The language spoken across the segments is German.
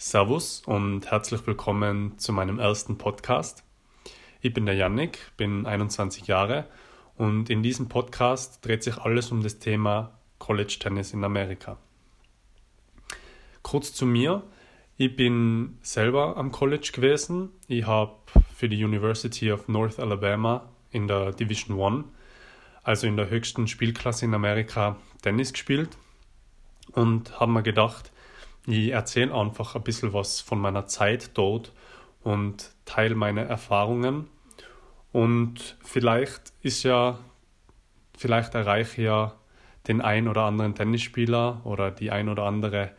Servus und herzlich willkommen zu meinem ersten Podcast. Ich bin der Yannick, bin 21 Jahre und in diesem Podcast dreht sich alles um das Thema College Tennis in Amerika. Kurz zu mir. Ich bin selber am College gewesen. Ich habe für die University of North Alabama in der Division One, also in der höchsten Spielklasse in Amerika, Tennis gespielt und habe mir gedacht, ich erzähle einfach ein bisschen was von meiner Zeit dort und teile meine Erfahrungen. Und vielleicht ist ja, vielleicht erreiche ich ja den ein oder anderen Tennisspieler oder die ein oder andere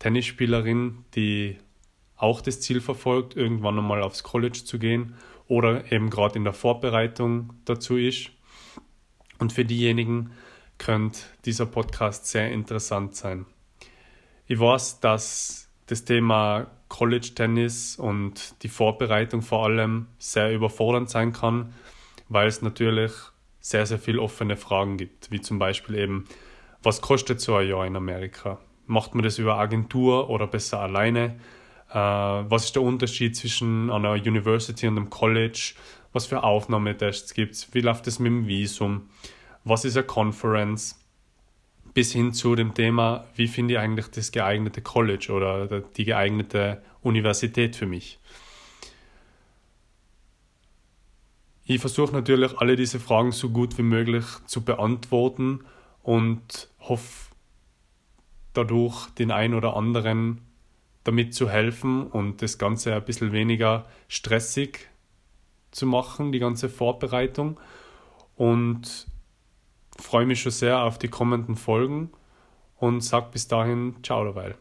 Tennisspielerin, die auch das Ziel verfolgt, irgendwann einmal aufs College zu gehen oder eben gerade in der Vorbereitung dazu ist. Und für diejenigen könnte dieser Podcast sehr interessant sein. Ich weiß, dass das Thema College Tennis und die Vorbereitung vor allem sehr überfordernd sein kann, weil es natürlich sehr, sehr viele offene Fragen gibt, wie zum Beispiel eben, was kostet so ein Jahr in Amerika? Macht man das über Agentur oder besser alleine? Äh, was ist der Unterschied zwischen einer University und einem College? Was für Aufnahmetests gibt es? Wie läuft es mit dem Visum? Was ist eine Conference? Bis hin zu dem Thema, wie finde ich eigentlich das geeignete College oder die geeignete Universität für mich. Ich versuche natürlich alle diese Fragen so gut wie möglich zu beantworten und hoffe dadurch den einen oder anderen damit zu helfen und das Ganze ein bisschen weniger stressig zu machen, die ganze Vorbereitung. Und freue mich schon sehr auf die kommenden Folgen und sag bis dahin ciao dabei.